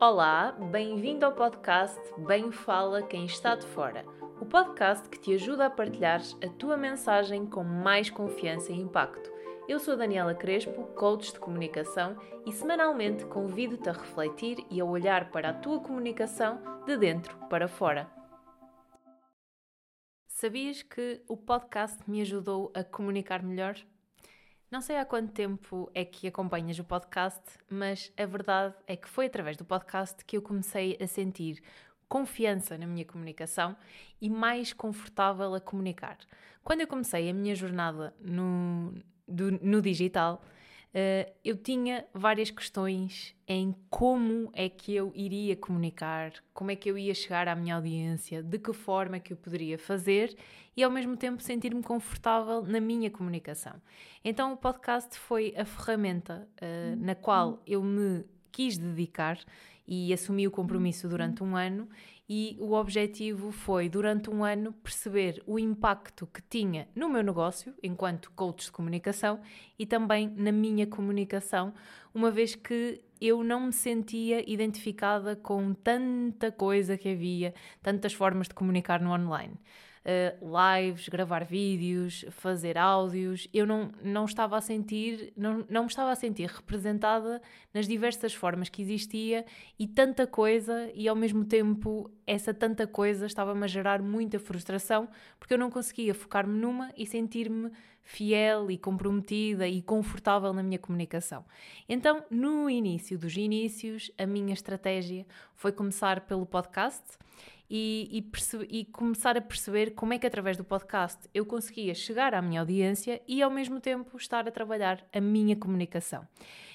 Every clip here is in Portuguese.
Olá, bem-vindo ao podcast Bem Fala Quem Está de Fora, o podcast que te ajuda a partilhar a tua mensagem com mais confiança e impacto. Eu sou Daniela Crespo, coach de comunicação, e semanalmente convido-te a refletir e a olhar para a tua comunicação de dentro para fora. Sabias que o podcast me ajudou a comunicar melhor? Não sei há quanto tempo é que acompanhas o podcast, mas a verdade é que foi através do podcast que eu comecei a sentir confiança na minha comunicação e mais confortável a comunicar. Quando eu comecei a minha jornada no, do, no digital, Uh, eu tinha várias questões em como é que eu iria comunicar, como é que eu ia chegar à minha audiência, de que forma é que eu poderia fazer e ao mesmo tempo sentir-me confortável na minha comunicação. Então o podcast foi a ferramenta uh, na qual eu me quis dedicar e assumi o compromisso durante um ano e o objetivo foi, durante um ano, perceber o impacto que tinha no meu negócio, enquanto coach de comunicação, e também na minha comunicação, uma vez que eu não me sentia identificada com tanta coisa que havia, tantas formas de comunicar no online uh, lives, gravar vídeos, fazer áudios. Eu não, não estava a sentir, não, não me estava a sentir representada nas diversas formas que existia e tanta coisa, e ao mesmo tempo essa tanta coisa estava-me a gerar muita frustração porque eu não conseguia focar-me numa e sentir-me fiel e comprometida e confortável na minha comunicação. Então, no início dos inícios, a minha estratégia foi começar pelo podcast e, e, e, começar a perceber como é que através do podcast eu conseguia chegar à minha audiência e ao mesmo tempo estar a trabalhar a minha comunicação.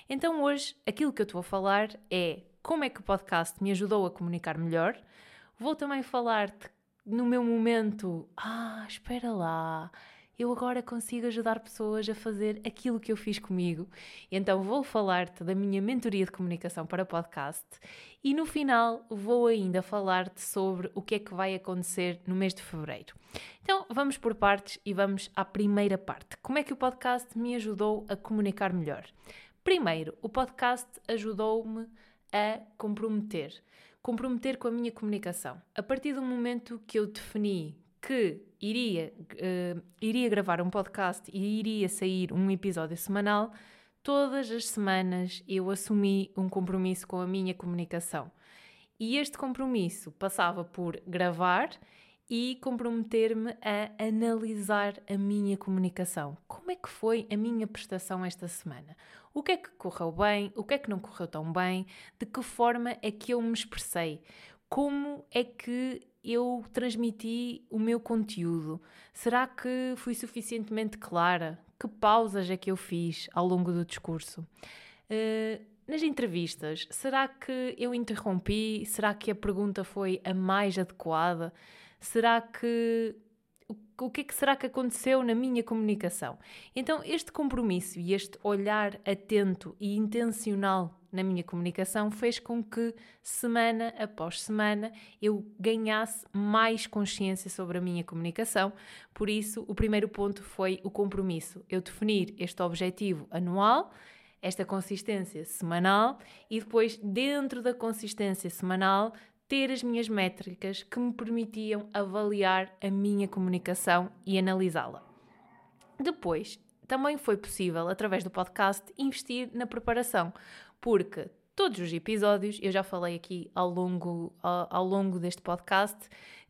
Então hoje aquilo que eu estou a falar é como é que o podcast me ajudou a comunicar melhor. Vou também falar-te no meu momento, ah, espera lá, eu agora consigo ajudar pessoas a fazer aquilo que eu fiz comigo. Então vou falar-te da minha mentoria de comunicação para podcast e no final vou ainda falar-te sobre o que é que vai acontecer no mês de fevereiro. Então vamos por partes e vamos à primeira parte. Como é que o podcast me ajudou a comunicar melhor? Primeiro, o podcast ajudou-me a comprometer. Comprometer com a minha comunicação. A partir do momento que eu defini que iria, uh, iria gravar um podcast e iria sair um episódio semanal, todas as semanas eu assumi um compromisso com a minha comunicação. E este compromisso passava por gravar e comprometer-me a analisar a minha comunicação. Como é que foi a minha prestação esta semana? O que é que correu bem? O que é que não correu tão bem? De que forma é que eu me expressei? Como é que eu transmiti o meu conteúdo? Será que fui suficientemente clara? Que pausas é que eu fiz ao longo do discurso? Uh, nas entrevistas, será que eu interrompi? Será que a pergunta foi a mais adequada? Será que o que é que será que aconteceu na minha comunicação? Então, este compromisso e este olhar atento e intencional na minha comunicação fez com que, semana após semana, eu ganhasse mais consciência sobre a minha comunicação. Por isso, o primeiro ponto foi o compromisso. Eu definir este objetivo anual, esta consistência semanal e depois, dentro da consistência semanal, ter as minhas métricas que me permitiam avaliar a minha comunicação e analisá-la. Depois, também foi possível, através do podcast, investir na preparação, porque todos os episódios, eu já falei aqui ao longo, ao, ao, longo deste podcast,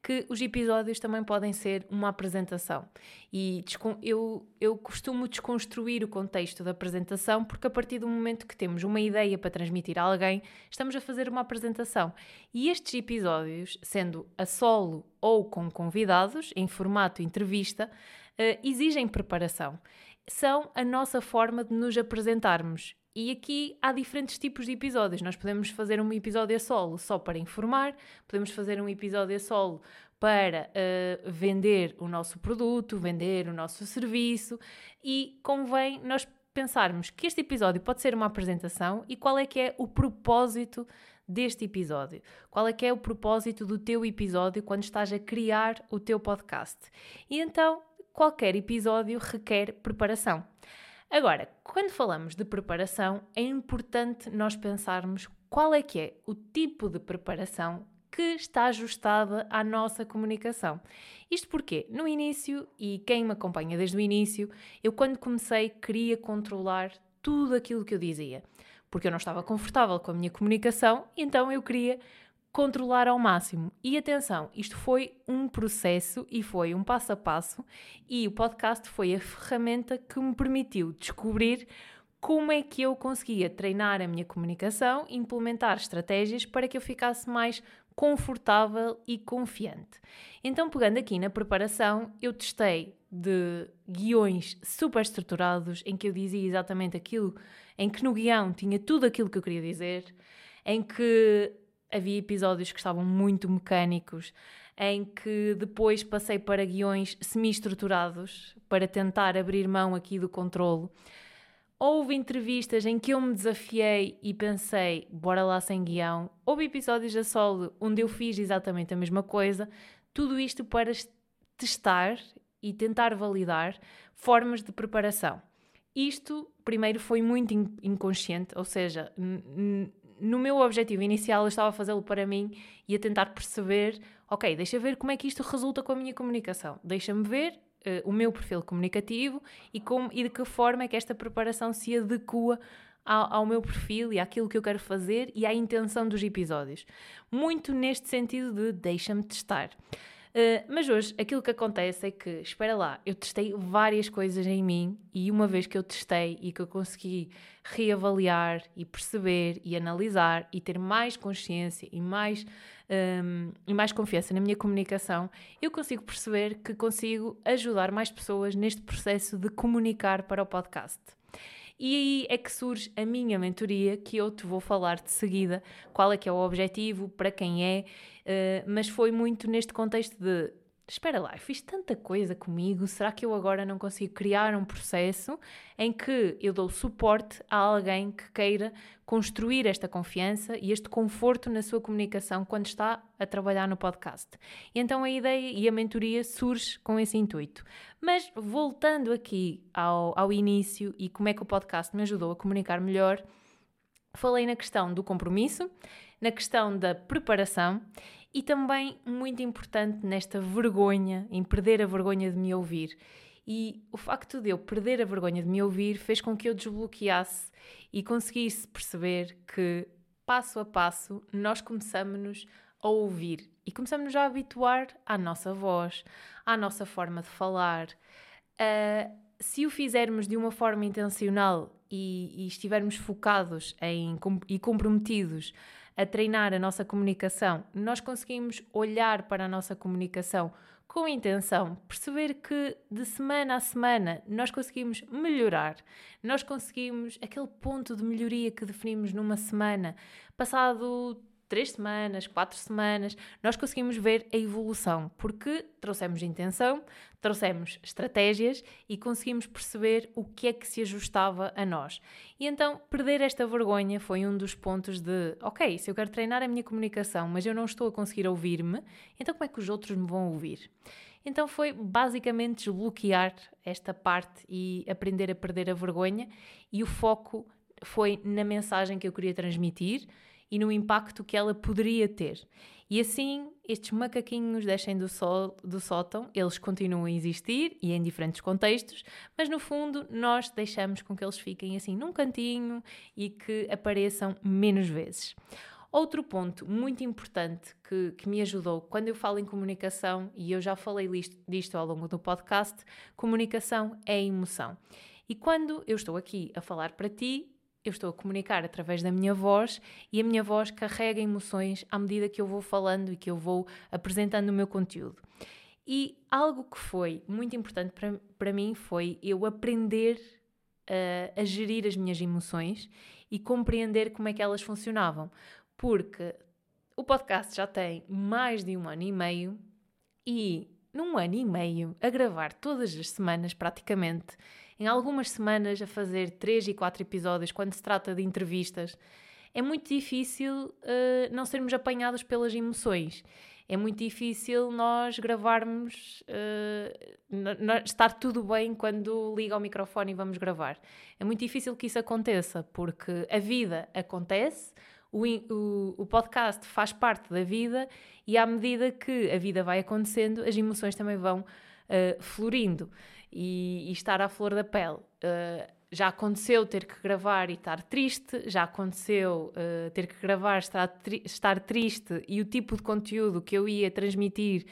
que os episódios também podem ser uma apresentação. E eu, eu costumo desconstruir o contexto da apresentação, porque a partir do momento que temos uma ideia para transmitir a alguém, estamos a fazer uma apresentação. E estes episódios, sendo a solo ou com convidados, em formato entrevista, uh, exigem preparação. São a nossa forma de nos apresentarmos e aqui há diferentes tipos de episódios. Nós podemos fazer um episódio a solo só para informar, podemos fazer um episódio a solo para uh, vender o nosso produto, vender o nosso serviço e convém nós pensarmos que este episódio pode ser uma apresentação e qual é que é o propósito deste episódio. Qual é que é o propósito do teu episódio quando estás a criar o teu podcast. E então, qualquer episódio requer preparação. Agora, quando falamos de preparação, é importante nós pensarmos qual é que é o tipo de preparação que está ajustada à nossa comunicação. Isto porque, no início, e quem me acompanha desde o início, eu quando comecei queria controlar tudo aquilo que eu dizia, porque eu não estava confortável com a minha comunicação, então eu queria controlar ao máximo. E atenção, isto foi um processo e foi um passo a passo, e o podcast foi a ferramenta que me permitiu descobrir como é que eu conseguia treinar a minha comunicação, implementar estratégias para que eu ficasse mais confortável e confiante. Então, pegando aqui na preparação, eu testei de guiões super estruturados em que eu dizia exatamente aquilo, em que no guião tinha tudo aquilo que eu queria dizer, em que havia episódios que estavam muito mecânicos, em que depois passei para guiões semi-estruturados para tentar abrir mão aqui do controlo. Houve entrevistas em que eu me desafiei e pensei, bora lá sem guião. Houve episódios a solo onde eu fiz exatamente a mesma coisa. Tudo isto para testar e tentar validar formas de preparação. Isto, primeiro, foi muito inconsciente, ou seja, no meu objetivo inicial eu estava a fazê-lo para mim e a tentar perceber, ok, deixa ver como é que isto resulta com a minha comunicação. Deixa-me ver uh, o meu perfil comunicativo e, como, e de que forma é que esta preparação se adequa ao, ao, meu perfil e àquilo que eu quero fazer e à intenção dos episódios. Muito neste sentido de deixa-me testar. Uh, mas hoje aquilo que acontece é que, espera lá, eu testei várias coisas em mim e uma vez que eu testei e que eu consegui reavaliar e perceber e analisar e ter mais consciência e mais um, e mais confiança na minha comunicação, eu consigo perceber que consigo ajudar mais pessoas neste processo de comunicar para o podcast. E aí é que surge a minha mentoria, que eu te vou falar de seguida, qual é que é o objetivo, para quem é, uh, mas foi muito neste contexto de espera lá, eu fiz tanta coisa comigo, será que eu agora não consigo criar um processo em que eu dou suporte a alguém que queira construir esta confiança e este conforto na sua comunicação quando está a trabalhar no podcast? E então a ideia e a mentoria surge com esse intuito. Mas voltando aqui ao, ao início e como é que o podcast me ajudou a comunicar melhor, falei na questão do compromisso, na questão da preparação e também muito importante nesta vergonha, em perder a vergonha de me ouvir. E o facto de eu perder a vergonha de me ouvir fez com que eu desbloqueasse e conseguisse perceber que, passo a passo, nós começamos-nos a ouvir e começamos-nos a habituar à nossa voz, à nossa forma de falar. Uh, se o fizermos de uma forma intencional e, e estivermos focados em, e comprometidos a treinar a nossa comunicação, nós conseguimos olhar para a nossa comunicação com intenção, perceber que de semana a semana nós conseguimos melhorar, nós conseguimos aquele ponto de melhoria que definimos numa semana, passado três semanas, quatro semanas, nós conseguimos ver a evolução, porque trouxemos intenção, trouxemos estratégias e conseguimos perceber o que é que se ajustava a nós. E então, perder esta vergonha foi um dos pontos de, ok, se eu quero treinar a minha comunicação, mas eu não estou a conseguir ouvir-me, então como é que os outros me vão ouvir? Então foi basicamente desbloquear esta parte e aprender a perder a vergonha, e o foco foi na mensagem que eu queria transmitir e no impacto que ela poderia ter. E assim, estes macaquinhos descem do, sol, do sótão, eles continuam a existir e em diferentes contextos, mas no fundo nós deixamos com que eles fiquem assim num cantinho e que apareçam menos vezes. Outro ponto muito importante que, que, me ajudou quando eu falo em comunicação, e eu já falei disto, disto ao longo do podcast, comunicação é emoção. E quando eu estou aqui a falar para ti, eu estou a comunicar através da minha voz e a minha voz carrega emoções à medida que eu vou falando e que eu vou apresentando o meu conteúdo. E algo que foi muito importante para, para mim foi eu aprender a, a gerir as minhas emoções e compreender como é que elas funcionavam. Porque o podcast já tem mais de um ano e meio e num ano e meio a gravar todas as semanas praticamente em algumas semanas a fazer três e quatro episódios quando se trata de entrevistas, é muito difícil uh, não sermos apanhados pelas emoções. É muito difícil nós gravarmos, uh, estar tudo bem quando liga o microfone e vamos gravar. É muito difícil que isso aconteça, porque a vida acontece, o, o, o podcast faz parte da vida e à medida que a vida vai acontecendo, as emoções também vão uh, florindo e, e, estar à flor da pele. Uh, já aconteceu ter que gravar e estar triste, já aconteceu uh, ter que gravar, estar, tri estar triste e o tipo de conteúdo que eu ia transmitir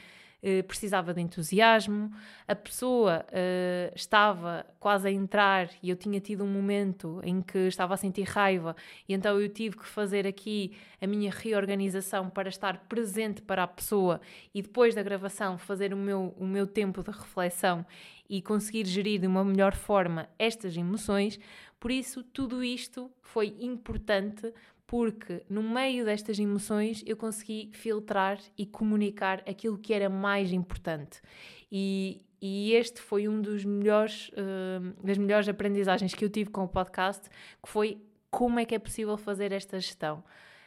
uh, precisava de entusiasmo, a pessoa uh, estava quase a entrar e eu tinha tido um momento em que estava a sentir raiva e então eu tive que fazer aqui a minha reorganização para estar presente para a pessoa e depois da gravação fazer o meu, o meu tempo de reflexão e conseguir gerir de uma melhor forma estas emoções. Por isso, tudo isto foi importante porque no meio destas emoções eu consegui filtrar e comunicar aquilo que era mais importante. E, e este foi um dos melhores, uh, das melhores aprendizagens que eu tive com o podcast, que foi como é que é possível fazer esta gestão.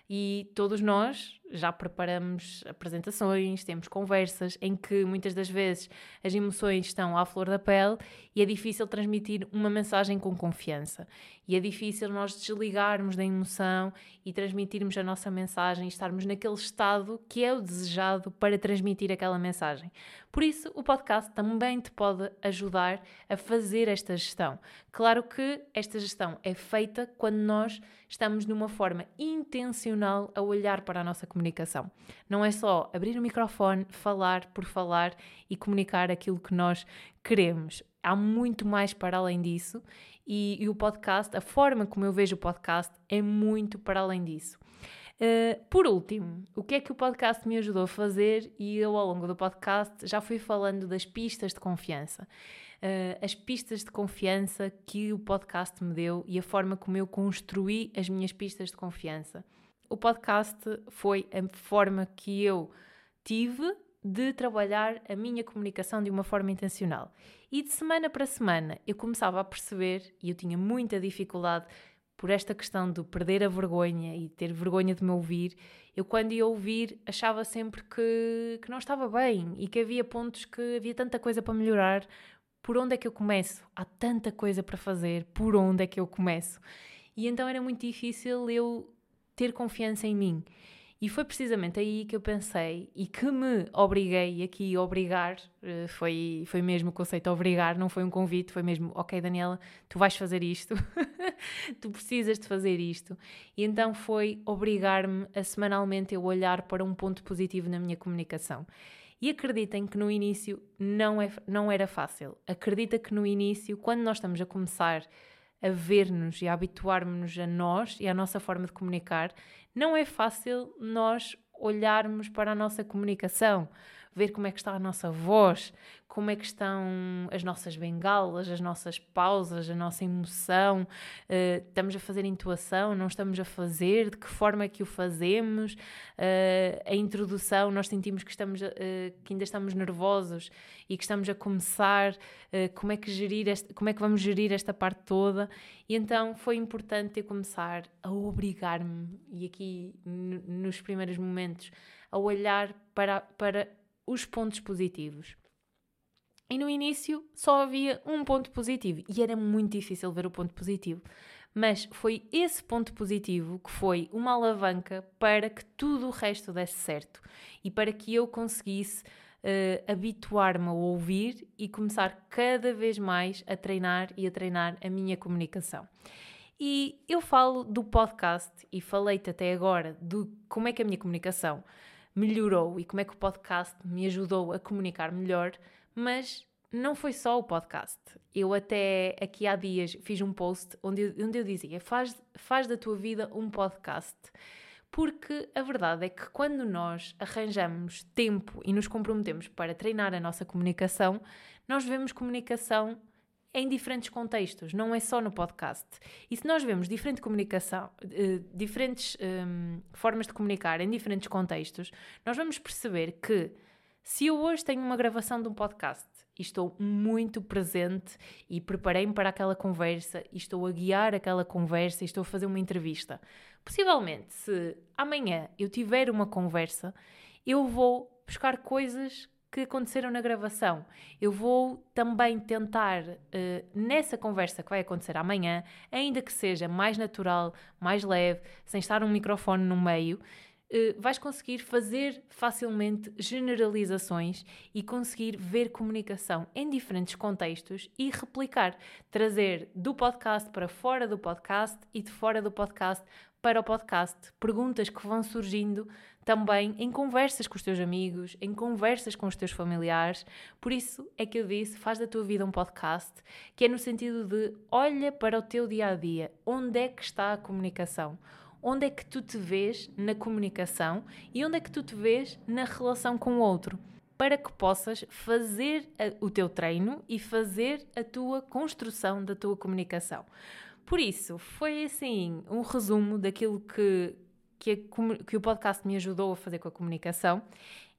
E todos nós já preparamos apresentações, temos conversas em que muitas das vezes as emoções estão à flor da pele e é difícil transmitir uma mensagem com confiança. E é difícil nós desligarmos da emoção e transmitirmos a nossa mensagem e estarmos naquele estado que é o desejado para transmitir aquela mensagem. Por isso, o podcast também te pode ajudar a fazer esta gestão. Claro que esta gestão é feita quando nós estamos de uma forma intencional a olhar para a nossa comunicação. Não é só abrir o microfone, falar por falar e comunicar aquilo que nós queremos. Há muito mais para além disso e, e o podcast, a forma como eu vejo o podcast, é muito para além disso. Uh, por último, o que é que o podcast me ajudou a fazer? E eu, ao longo do podcast, já fui falando das pistas de confiança. Uh, as pistas de confiança que o podcast me deu e a forma como eu construí as minhas pistas de confiança. O podcast foi a forma que eu tive de trabalhar a minha comunicação de uma forma intencional. E de semana para semana eu começava a perceber, e eu tinha muita dificuldade por esta questão de perder a vergonha e ter vergonha de me ouvir, eu quando ia ouvir achava sempre que, que não estava bem e que havia pontos que havia tanta coisa para melhorar. Por onde é que eu começo? Há tanta coisa para fazer, por onde é que eu começo? E então era muito difícil eu ter confiança em mim. E foi precisamente aí que eu pensei e que me obriguei aqui obrigar, eh, foi, foi mesmo o conceito obrigar, não foi um convite, foi mesmo, ok Daniela, tu vais fazer isto, tu precisas de fazer isto. E então foi obrigar-me a semanalmente eu olhar para um ponto positivo na minha comunicação. E acreditem que no início não, é, não era fácil. Acredita que no início, quando nós estamos a começar a ver-nos e a habituarmos-nos a nós e à nossa forma de comunicar, não é fácil nós olharmos para a nossa comunicação, ver como é que está a nossa voz, como é que estão as nossas bengalas, as nossas pausas, a nossa emoção, uh, estamos a fazer intuação, não estamos a fazer, de que forma é que o fazemos, uh, a introdução, nós sentimos que, estamos, uh, que ainda estamos nervosos e que estamos a começar, como, é que gerir este, como é que vamos gerir esta parte toda, e então foi importante eu começar a obrigar-me, e aqui nos primeiros momentos, a olhar para, para os pontos positivos. E no início só havia um ponto positivo e era muito difícil ver o ponto positivo. Mas foi esse ponto positivo que foi uma alavanca para que tudo o resto desse certo e para que eu conseguisse uh, habituar-me a ouvir e começar cada vez mais a treinar e a treinar a minha comunicação. E eu falo do podcast e falei-te até agora de como é que a minha comunicação melhorou e como é que o podcast me ajudou a comunicar melhor, mas não foi só o podcast. Eu até aqui há dias fiz um post onde eu, onde eu dizia: faz, faz da tua vida um podcast. Porque a verdade é que quando nós arranjamos tempo e nos comprometemos para treinar a nossa comunicação, nós vemos comunicação em diferentes contextos, não é só no podcast. E se nós vemos diferente comunicação, uh, diferentes um, formas de comunicar em diferentes contextos, nós vamos perceber que se eu hoje tenho uma gravação de um podcast e estou muito presente e preparei-me para aquela conversa e estou a guiar aquela conversa e estou a fazer uma entrevista, possivelmente se amanhã eu tiver uma conversa, eu vou buscar coisas que aconteceram na gravação. Eu vou também tentar, uh, nessa conversa que vai acontecer amanhã, ainda que seja mais natural, mais leve, sem estar um microfone no meio, uh, vais conseguir fazer facilmente generalizações e conseguir ver comunicação em diferentes contextos e replicar, trazer do podcast para fora do podcast e de fora do podcast para o podcast, perguntas que vão surgindo também em conversas com os teus amigos, em conversas com os teus familiares. Por isso é que eu disse: faz da tua vida um podcast, que é no sentido de olha para o teu dia a dia, onde é que está a comunicação? Onde é que tu te vês na comunicação e onde é que tu te vês na relação com o outro? Para que possas fazer o teu treino e fazer a tua construção da tua comunicação. Por isso, foi assim um resumo daquilo que, que, a, que o podcast me ajudou a fazer com a comunicação.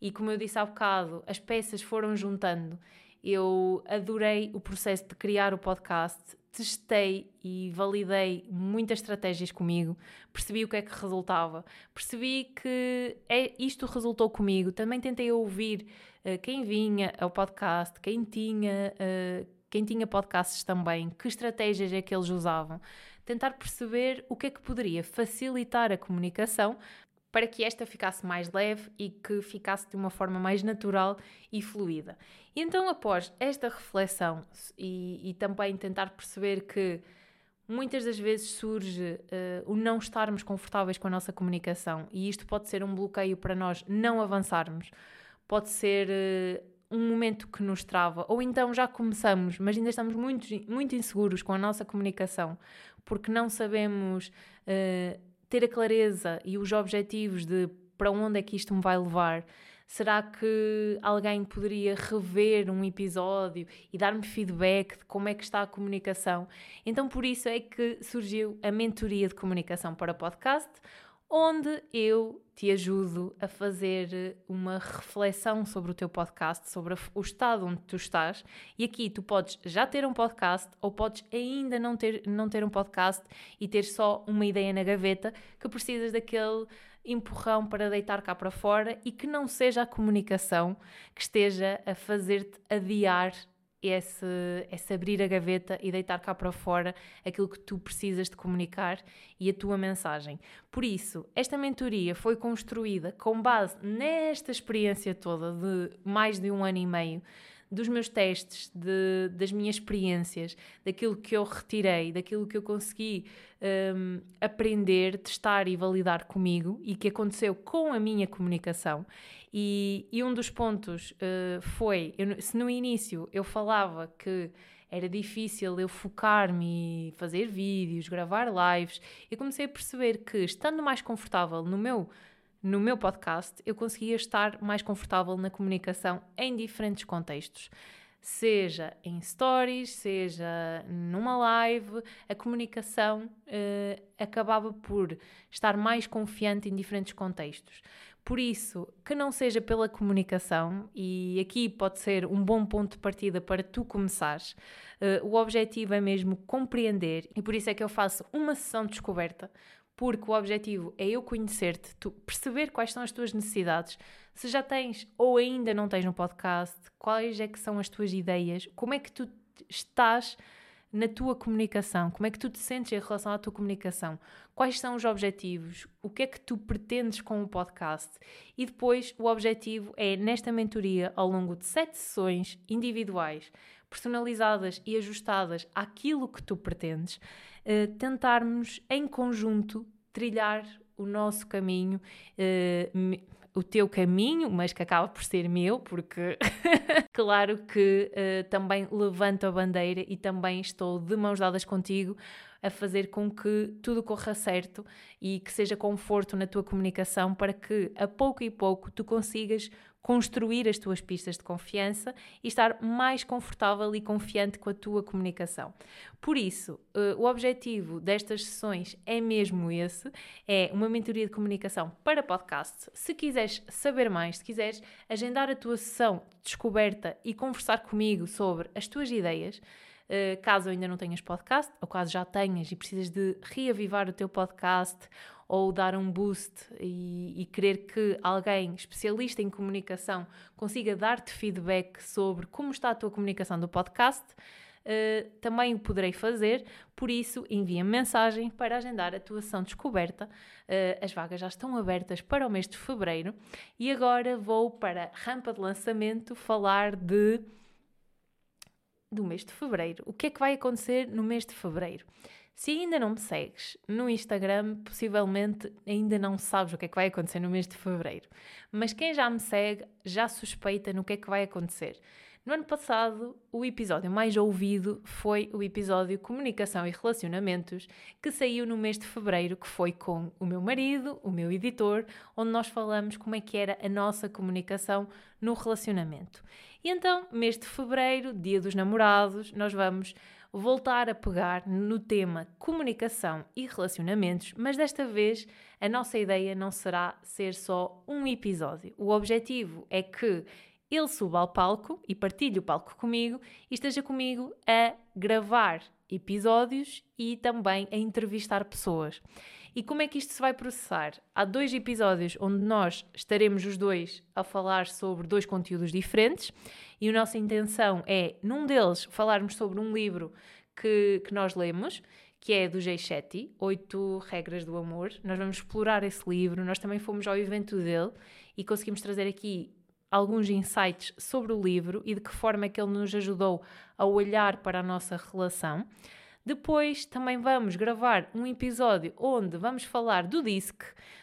E como eu disse há bocado, as peças foram juntando. Eu adorei o processo de criar o podcast, testei e validei muitas estratégias comigo, percebi o que é que resultava, percebi que é, isto resultou comigo. Também tentei ouvir uh, quem vinha ao podcast, quem tinha uh, quem tinha podcasts também, que estratégias é que eles usavam, tentar perceber o que é que poderia facilitar a comunicação para que esta ficasse mais leve e que ficasse de uma forma mais natural e fluida. E então, após esta reflexão e, e também tentar perceber que muitas das vezes surge uh, o não estarmos confortáveis com a nossa comunicação e isto pode ser um bloqueio para nós não avançarmos, pode ser uh, um momento que nos trava, ou então já começamos, mas ainda estamos muito, muito inseguros com a nossa comunicação, porque não sabemos uh, ter a clareza e os objetivos de para onde é que isto me vai levar. Será que alguém poderia rever um episódio e dar-me feedback de como é que está a comunicação? Então, por isso é que surgiu a mentoria de comunicação para podcast, onde eu te ajudo a fazer uma reflexão sobre o teu podcast, sobre o estado onde tu estás. E aqui tu podes já ter um podcast ou podes ainda não ter, não ter um podcast e ter só uma ideia na gaveta que precisas daquele empurrão para deitar cá para fora e que não seja a comunicação que esteja a fazer-te adiar esse, esse abrir a gaveta e deitar cá para fora aquilo que tu precisas de comunicar e a tua mensagem. Por isso, esta mentoria foi construída com base nesta experiência toda de mais de um ano e meio dos meus testes, de, das minhas experiências, daquilo que eu retirei, daquilo que eu consegui um, aprender, testar e validar comigo e que aconteceu com a minha comunicação. E, e um dos pontos uh, foi: eu, se no início eu falava que era difícil eu focar-me e fazer vídeos, gravar lives, eu comecei a perceber que, estando mais confortável no meu no meu podcast, eu conseguia estar mais confortável na comunicação em diferentes contextos. Seja em stories, seja numa live, a comunicação uh, acabava por estar mais confiante em diferentes contextos. Por isso, que não seja pela comunicação, e aqui pode ser um bom ponto de partida para tu começares, uh, o objetivo é mesmo compreender, e por isso é que eu faço uma sessão de descoberta, porque o objetivo é eu conhecer-te, perceber quais são as tuas necessidades, se já tens ou ainda não tens no podcast, quais é que são as tuas ideias, como é que tu estás na tua comunicação, como é que tu te sentes em relação à tua comunicação, quais são os objetivos, o que é que tu pretendes com o podcast? E depois o objetivo é nesta mentoria ao longo de sete sessões individuais, personalizadas e ajustadas àquilo que tu pretendes, uh, tentarmos em conjunto trilhar o nosso caminho, uh, o teu caminho, mas que acaba por ser meu, porque claro que uh, também levanto a bandeira e também estou de mãos dadas contigo a fazer com que tudo corra certo e que seja conforto na tua comunicação para que a pouco e pouco tu consigas construir as tuas pistas de confiança e estar mais confortável e confiante com a tua comunicação. Por isso, uh, o objetivo destas sessões é mesmo esse, é uma mentoria de comunicação para podcast. Se quiseres saber mais, se quiseres agendar a tua sessão de descoberta e conversar comigo sobre as tuas ideias, Uh, caso ainda não tenhas podcast, ou caso já tenhas e precisas de reavivar o teu podcast, ou dar um boost e, e querer que alguém especialista em comunicação consiga dar-te feedback sobre como está a tua comunicação do podcast, uh, também o poderei fazer. Por isso, envia-me mensagem para agendar a tua sessão descoberta. Uh, as vagas já estão abertas para o mês de fevereiro e agora vou para a rampa de lançamento falar de do mês de fevereiro. O que é que vai acontecer no mês de fevereiro? Se ainda não me segues no Instagram, possivelmente ainda não sabes o que é que vai acontecer no mês de fevereiro. Mas quem já me segue já suspeita no que é que vai acontecer. No ano passado, o episódio mais ouvido foi o episódio Comunicação e Relacionamentos, que saiu no mês de fevereiro, que foi com o meu marido, o meu editor, onde nós falamos como é que era a nossa comunicação no relacionamento. E então, mês de fevereiro, dia dos namorados, nós vamos voltar a pegar no tema comunicação e relacionamentos, mas desta vez a nossa ideia não será ser só um episódio. O objetivo é que ele suba ao palco e partilhe o palco comigo e esteja comigo a gravar episódios e também a entrevistar pessoas. E como é que isto se vai processar? Há dois episódios onde nós estaremos os dois a falar sobre dois conteúdos diferentes e a nossa intenção é, num deles, falarmos sobre um livro que, que nós lemos, que é do Jay Shetty, Oito Regras do Amor. Nós vamos explorar esse livro, nós também fomos ao evento dele e conseguimos trazer aqui alguns insights sobre o livro e de que forma é que ele nos ajudou a olhar para a nossa relação. Depois também vamos gravar um episódio onde vamos falar do DISC.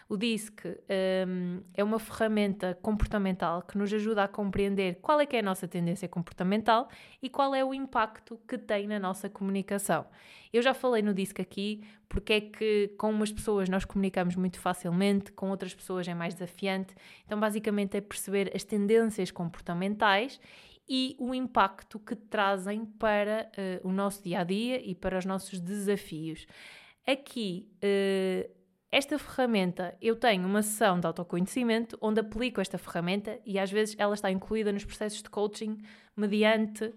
O DISC um, é uma ferramenta comportamental que nos ajuda a compreender qual é que é a nossa tendência comportamental e qual é o impacto que tem na nossa comunicação. Eu já falei no DISC aqui porque é que com umas pessoas nós comunicamos muito facilmente, com outras pessoas é mais desafiante. Então, basicamente, é perceber as tendências comportamentais e o impacto que trazem para uh, o nosso dia a dia e para os nossos desafios. Aqui, uh, esta ferramenta, eu tenho uma sessão de autoconhecimento onde aplico esta ferramenta e às vezes ela está incluída nos processos de coaching mediante uh,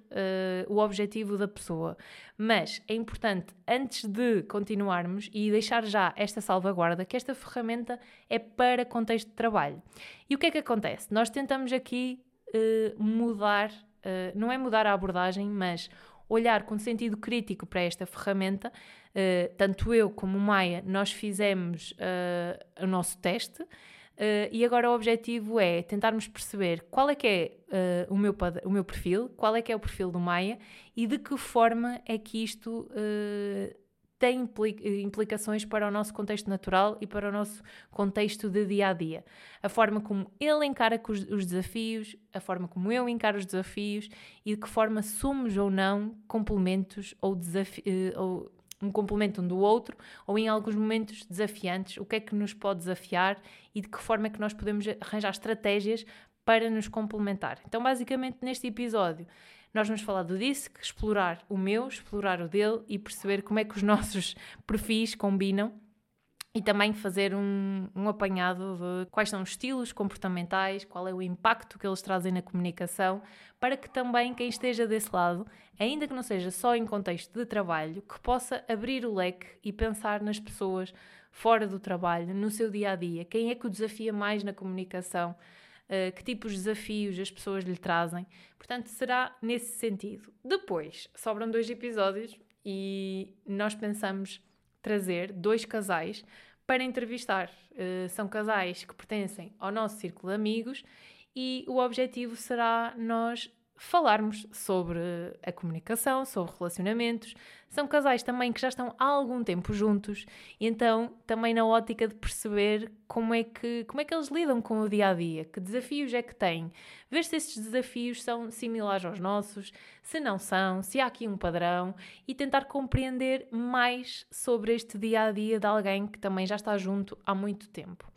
o objetivo da pessoa. Mas é importante, antes de continuarmos e deixar já esta salvaguarda, que esta ferramenta é para contexto de trabalho. E o que é que acontece? Nós tentamos aqui uh, mudar, uh, não é mudar a abordagem, mas olhar com sentido crítico para esta ferramenta. Uh, tanto eu como Maia, nós fizemos o nosso teste e agora o objetivo é tentarmos perceber qual é que é o, meu, o meu perfil, qual é que é o perfil do Maia e de que forma é que isto tem implicações para o nosso contexto natural e para o nosso contexto de dia a dia. A forma como ele encara os desafios, a forma como eu encaro os desafios e de que forma somos ou não complementos ou, eh, ou um complemento um do outro ou em alguns momentos desafiantes, o que é que nos pode desafiar e de que forma é que nós podemos arranjar estratégias para nos complementar. Então, basicamente, neste episódio, nós vamos falar do DISC, explorar o meu, explorar o dele e perceber como é que os nossos perfis combinam e também fazer um, um apanhado de quais são os estilos comportamentais, qual é o impacto que eles trazem na comunicação, para que também quem esteja desse lado, ainda que não seja só em contexto de trabalho, que possa abrir o leque e pensar nas pessoas fora do trabalho, no seu dia a dia, quem é que o desafia mais na comunicação, uh, que tipos de desafios as pessoas lhe trazem. Portanto, será nesse sentido. Depois, sobram dois episódios e nós pensamos trazer dois casais para entrevistar. Uh, são casais que pertencem ao nosso círculo de amigos e o objetivo será nós falarmos sobre a comunicação, sobre relacionamentos. São casais também que já estão há algum tempo juntos, então também na ótica de perceber como é que, como é que eles lidam com o dia a dia, que desafios é que têm, ver se esses desafios são similares aos nossos, se não são, se há aqui um padrão e tentar compreender mais sobre este dia a dia de alguém que também já está junto há muito tempo.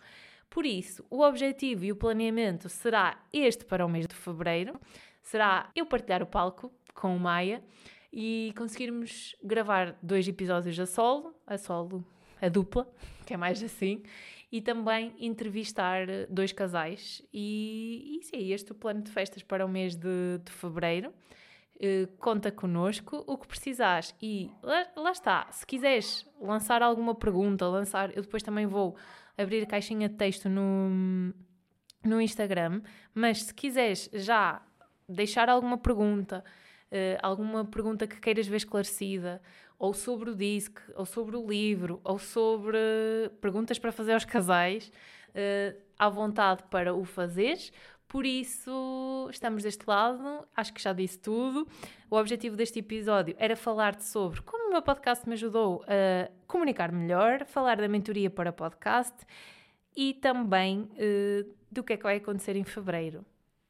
Por isso, o objetivo e o planeamento será este para o mês de fevereiro será eu partilhar o palco com o Maia e conseguirmos gravar dois episódios a solo, a solo, a dupla, que é mais assim, e também entrevistar dois casais. E, e este é o plano de festas para o mês de, de fevereiro. Uh, conta connosco o que precisares e lá, lá, está, se quiseres lançar alguma pergunta, lançar, eu depois também vou abrir a caixinha de texto no, no Instagram, mas se quiseres já deixar alguma pergunta, uh, alguma pergunta que queiras ver esclarecida, ou sobre o disc, ou sobre o livro, ou sobre perguntas para fazer aos casais, uh, à vontade para o fazeres. Por isso, estamos deste lado, acho que já disse tudo. O objetivo deste episódio era falar-te sobre como o meu podcast me ajudou a comunicar melhor, falar da mentoria para podcast e também uh, do que é que vai acontecer em fevereiro.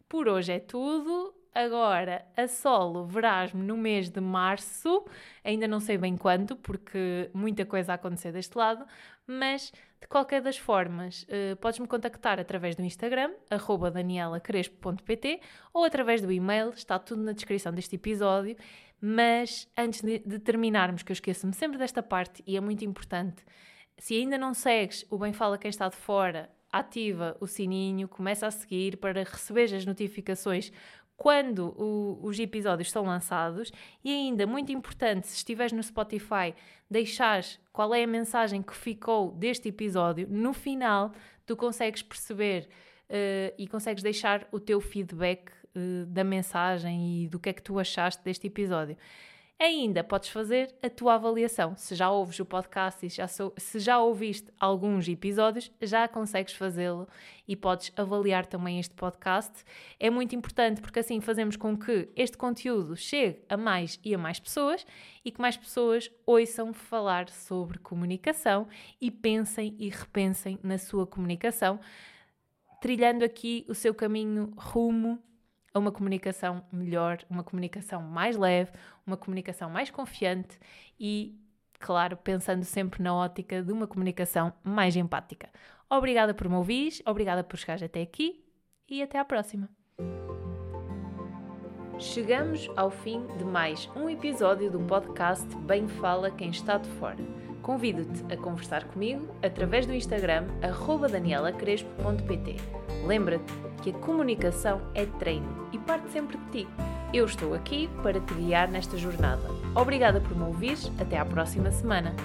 Por hoje é tudo. Agora, a solo, verás-me no mês de março, ainda não sei bem quando, porque muita coisa a acontecer deste lado, mas de qualquer das formas, uh, podes-me contactar através do Instagram, danielacrespo.pt ou através do e-mail, está tudo na descrição deste episódio. Mas antes de, de terminarmos, que eu esqueço-me sempre desta parte e é muito importante, se ainda não segues o Bem Fala Quem Está de Fora, ativa o sininho, começa a seguir para receber as notificações quando o, os episódios são lançados. E ainda muito importante se estiveres no Spotify deixares qual é a mensagem que ficou deste episódio. No final tu consegues perceber uh, e consegues deixar o teu feedback uh, da mensagem e do que é que tu achaste deste episódio Ainda podes fazer a tua avaliação. Se já ouves o podcast e já sou, se já ouviste alguns episódios, já consegues fazê-lo e podes avaliar também este podcast. É muito importante porque assim fazemos com que este conteúdo chegue a mais e a mais pessoas e que mais pessoas ouçam falar sobre comunicação e pensem e repensem na sua comunicação, trilhando aqui o seu caminho rumo a uma comunicação melhor, uma comunicação mais leve, uma comunicação mais confiante e, claro, pensando sempre na ótica de uma comunicação mais empática. Obrigada por me ouvir, obrigada por chegar até aqui e até à próxima. Chegamos ao fim de mais um episódio do podcast Bem Fala Quem Está de Fora. Convido-te a conversar comigo através do Instagram danielacrespo.pt. Lembra-te que a comunicação é treino e parte sempre de ti. Eu estou aqui para te guiar nesta jornada. Obrigada por me ouvires, até à próxima semana.